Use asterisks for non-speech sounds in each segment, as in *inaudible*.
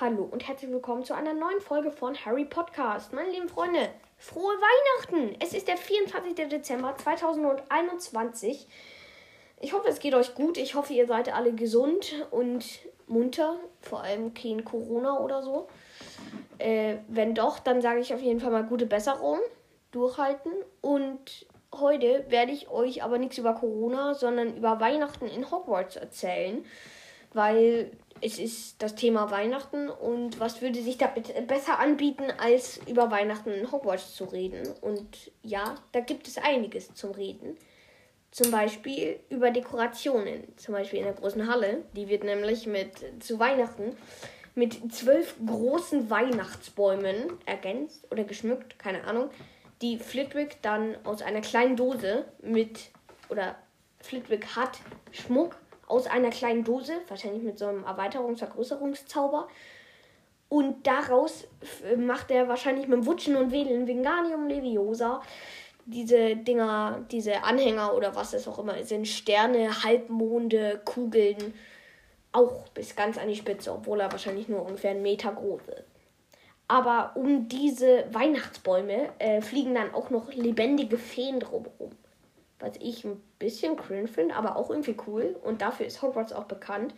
Hallo und herzlich willkommen zu einer neuen Folge von Harry Podcast. Meine lieben Freunde, frohe Weihnachten! Es ist der 24. Dezember 2021. Ich hoffe, es geht euch gut. Ich hoffe, ihr seid alle gesund und munter. Vor allem kein Corona oder so. Äh, wenn doch, dann sage ich auf jeden Fall mal gute Besserung. Durchhalten. Und heute werde ich euch aber nichts über Corona, sondern über Weihnachten in Hogwarts erzählen. Weil es ist das Thema Weihnachten und was würde sich da besser anbieten, als über Weihnachten in Hogwarts zu reden? Und ja, da gibt es einiges zum Reden. Zum Beispiel über Dekorationen. Zum Beispiel in der großen Halle. Die wird nämlich mit zu Weihnachten mit zwölf großen Weihnachtsbäumen ergänzt oder geschmückt, keine Ahnung. Die Flitwick dann aus einer kleinen Dose mit oder Flitwick hat Schmuck aus einer kleinen Dose, wahrscheinlich mit so einem Erweiterungs-, Vergrößerungszauber. Und daraus macht er wahrscheinlich mit Wutschen und Wedeln Wingardium Leviosa diese Dinger, diese Anhänger oder was es auch immer sind, Sterne, Halbmonde, Kugeln, auch bis ganz an die Spitze, obwohl er wahrscheinlich nur ungefähr einen Meter groß ist. Aber um diese Weihnachtsbäume äh, fliegen dann auch noch lebendige Feen drumherum was ich ein bisschen cringe finde, aber auch irgendwie cool. Und dafür ist Hogwarts auch bekannt.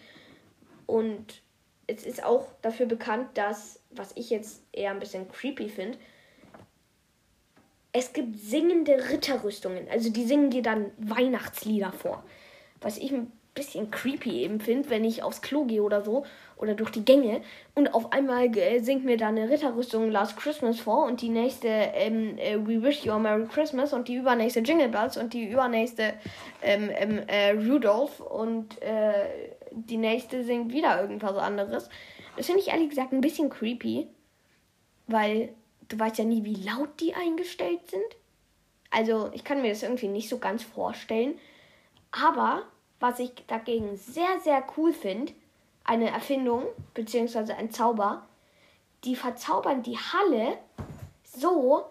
Und es ist auch dafür bekannt, dass, was ich jetzt eher ein bisschen creepy finde, es gibt singende Ritterrüstungen. Also die singen dir dann Weihnachtslieder vor. Was ich ein bisschen creepy eben finde, wenn ich aufs Klo gehe oder so oder durch die Gänge und auf einmal äh, singt mir da eine Ritterrüstung Last Christmas vor und die nächste ähm, äh, We Wish You a Merry Christmas und die übernächste Jingle Bells und die übernächste ähm, ähm, äh, Rudolph und äh, die nächste singt wieder irgendwas anderes. Das finde ich ehrlich gesagt ein bisschen creepy, weil du weißt ja nie, wie laut die eingestellt sind. Also ich kann mir das irgendwie nicht so ganz vorstellen. Aber was ich dagegen sehr, sehr cool finde, eine Erfindung bzw. ein Zauber, die verzaubern die Halle so,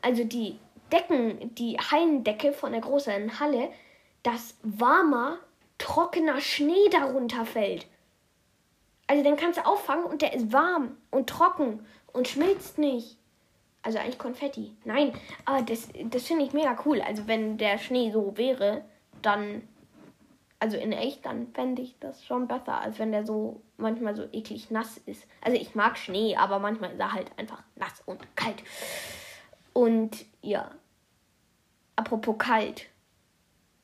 also die Decken, die Hallendecke von der großen Halle, dass warmer, trockener Schnee darunter fällt. Also den kannst du auffangen und der ist warm und trocken und schmilzt nicht. Also eigentlich Konfetti. Nein, aber das, das finde ich mega cool. Also wenn der Schnee so wäre, dann also in echt, dann fände ich das schon besser, als wenn der so manchmal so eklig nass ist. Also ich mag Schnee, aber manchmal ist er halt einfach nass und kalt. Und ja, apropos kalt.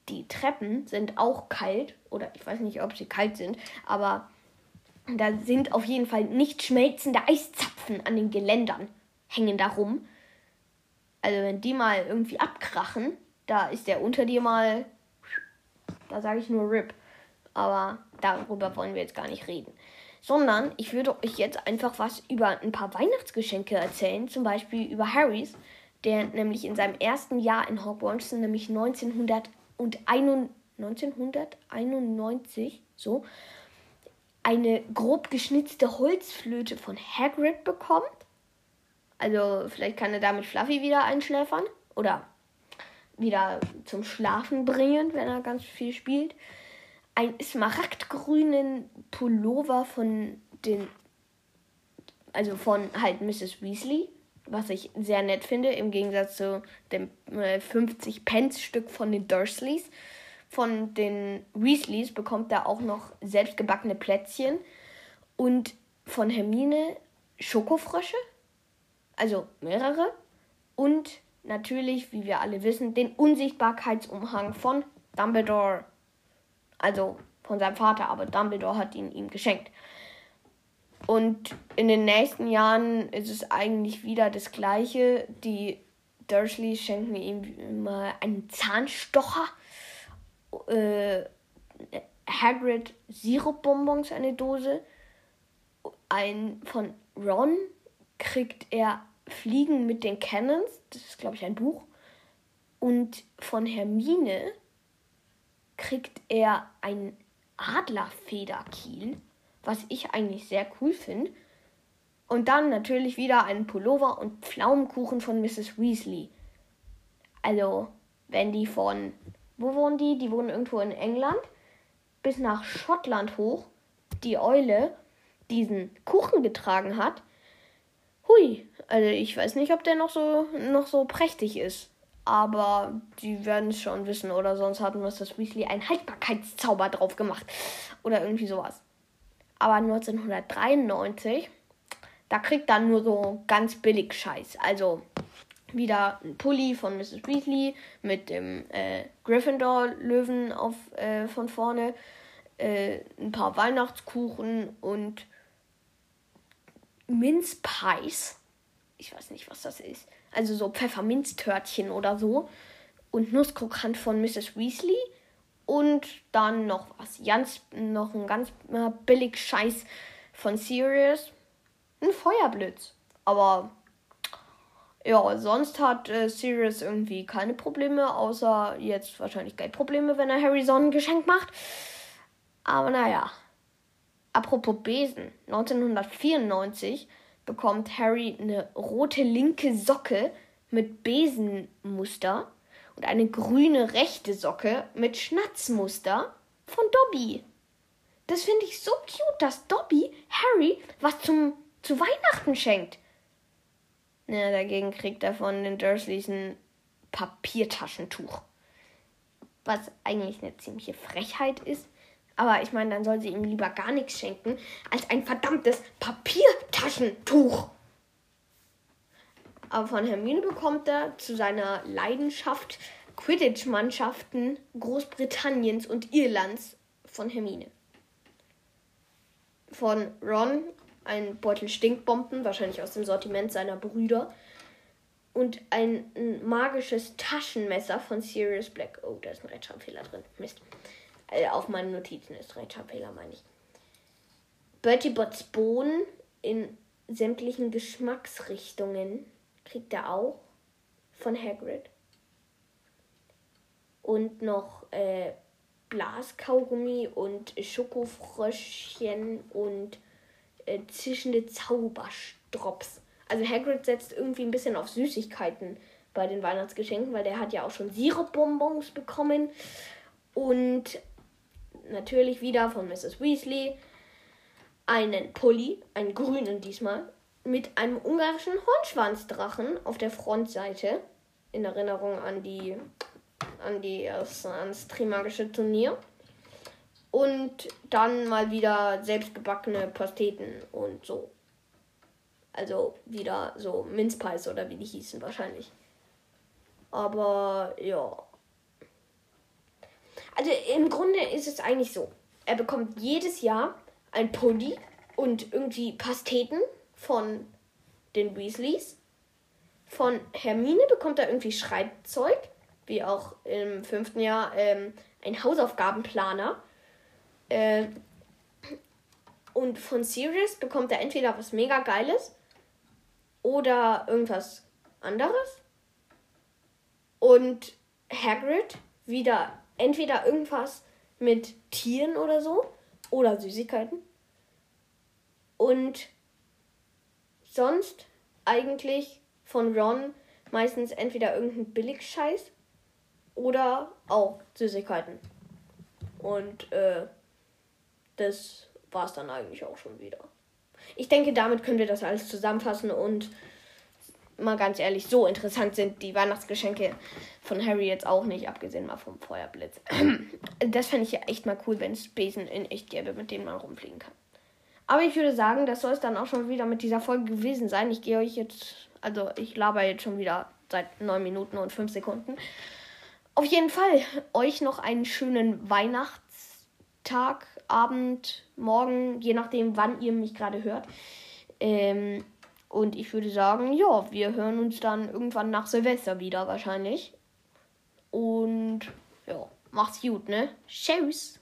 Die Treppen sind auch kalt, oder ich weiß nicht, ob sie kalt sind, aber da sind auf jeden Fall nicht schmelzende Eiszapfen an den Geländern hängen da rum. Also wenn die mal irgendwie abkrachen, da ist der unter dir mal da sage ich nur RIP. Aber darüber wollen wir jetzt gar nicht reden. Sondern ich würde euch jetzt einfach was über ein paar Weihnachtsgeschenke erzählen. Zum Beispiel über Harrys, der nämlich in seinem ersten Jahr in Hogwarts, nämlich 1991, so, eine grob geschnitzte Holzflöte von Hagrid bekommt. Also vielleicht kann er damit Fluffy wieder einschläfern. Oder wieder zum Schlafen bringen, wenn er ganz viel spielt. Ein smaragdgrünen Pullover von den, also von halt Mrs. Weasley, was ich sehr nett finde, im Gegensatz zu dem äh, 50 Pence Stück von den Dursleys. Von den Weasleys bekommt er auch noch selbstgebackene Plätzchen und von Hermine Schokofrösche, also mehrere und natürlich, wie wir alle wissen, den Unsichtbarkeitsumhang von Dumbledore. Also von seinem Vater, aber Dumbledore hat ihn ihm geschenkt. Und in den nächsten Jahren ist es eigentlich wieder das Gleiche. Die Dursleys schenken ihm immer einen Zahnstocher. Äh, Hagrid Sirupbonbons, eine Dose. Ein von Ron kriegt er Fliegen mit den Cannons. Das ist, glaube ich, ein Buch. Und von Hermine kriegt er ein Adlerfederkiel, was ich eigentlich sehr cool finde. Und dann natürlich wieder einen Pullover und Pflaumenkuchen von Mrs. Weasley. Also, wenn die von. Wo wohnen die? Die wohnen irgendwo in England. Bis nach Schottland hoch. Die Eule diesen Kuchen getragen hat, hui, also ich weiß nicht, ob der noch so, noch so prächtig ist. Aber die werden es schon wissen. Oder sonst hat Mrs. Weasley einen Haltbarkeitszauber drauf gemacht. Oder irgendwie sowas. Aber 1993, da kriegt er nur so ganz billig Scheiß. Also wieder ein Pulli von Mrs. Weasley mit dem äh, Gryffindor-Löwen äh, von vorne. Äh, ein paar Weihnachtskuchen und Mince Pies. Ich weiß nicht, was das ist. Also so Pfefferminztörtchen oder so. Und Nusskrokant von Mrs. Weasley. Und dann noch was. Ganz, noch ein ganz äh, billig Scheiß von Sirius. Ein Feuerblitz. Aber ja, sonst hat äh, Sirius irgendwie keine Probleme, außer jetzt wahrscheinlich Geldprobleme, wenn er Harry so ein Geschenk macht. Aber naja. Apropos Besen. 1994 bekommt Harry eine rote linke Socke mit Besenmuster und eine grüne rechte Socke mit Schnatzmuster von Dobby. Das finde ich so cute, dass Dobby Harry was zum, zu Weihnachten schenkt. Ja, dagegen kriegt er von den Dursleys ein Papiertaschentuch. Was eigentlich eine ziemliche Frechheit ist. Aber ich meine, dann soll sie ihm lieber gar nichts schenken, als ein verdammtes Papiertaschentuch. Aber von Hermine bekommt er zu seiner Leidenschaft Quidditch-Mannschaften Großbritanniens und Irlands von Hermine. Von Ron ein Beutel Stinkbomben, wahrscheinlich aus dem Sortiment seiner Brüder. Und ein, ein magisches Taschenmesser von Sirius Black. Oh, da ist ein Rechtschreibfehler drin. Mist. Äh, auf meinen Notizen ist Rechtschreibfehler, meine ich. Bertie Botts Bohnen in sämtlichen Geschmacksrichtungen kriegt er auch von Hagrid. Und noch äh, Blaskaugummi und Schokofröschchen und äh, zischende Zauberstrops. Also Hagrid setzt irgendwie ein bisschen auf Süßigkeiten bei den Weihnachtsgeschenken, weil der hat ja auch schon Sirupbonbons bekommen. Und natürlich wieder von Mrs. Weasley einen Pulli, einen grünen diesmal, mit einem ungarischen Hornschwanzdrachen auf der Frontseite. In Erinnerung an die an die ans Trimagische Turnier. Und dann mal wieder selbstgebackene Pasteten und so. Also wieder so Minzpies oder wie die hießen wahrscheinlich. Aber ja. Also im Grunde ist es eigentlich so. Er bekommt jedes Jahr ein Pulli und irgendwie Pasteten von den Weasleys. Von Hermine bekommt er irgendwie Schreibzeug, wie auch im fünften Jahr ähm, ein Hausaufgabenplaner. Äh, und von Sirius bekommt er entweder was mega Geiles oder irgendwas anderes. Und Hagrid wieder entweder irgendwas mit Tieren oder so oder Süßigkeiten. Und sonst eigentlich von Ron meistens entweder irgendein Billigscheiß oder auch Süßigkeiten. Und äh, das war es dann eigentlich auch schon wieder. Ich denke, damit können wir das alles zusammenfassen und mal ganz ehrlich, so interessant sind die Weihnachtsgeschenke von Harry jetzt auch nicht, abgesehen mal vom Feuerblitz. *clears throat* Das fände ich ja echt mal cool, wenn es Besen in echt gäbe, mit denen man rumfliegen kann. Aber ich würde sagen, das soll es dann auch schon wieder mit dieser Folge gewesen sein. Ich gehe euch jetzt, also ich laber jetzt schon wieder seit 9 Minuten und 5 Sekunden. Auf jeden Fall euch noch einen schönen Weihnachtstag, Abend, Morgen, je nachdem, wann ihr mich gerade hört. Ähm, und ich würde sagen, ja, wir hören uns dann irgendwann nach Silvester wieder wahrscheinlich. Und ja, macht's gut, ne? Tschüss.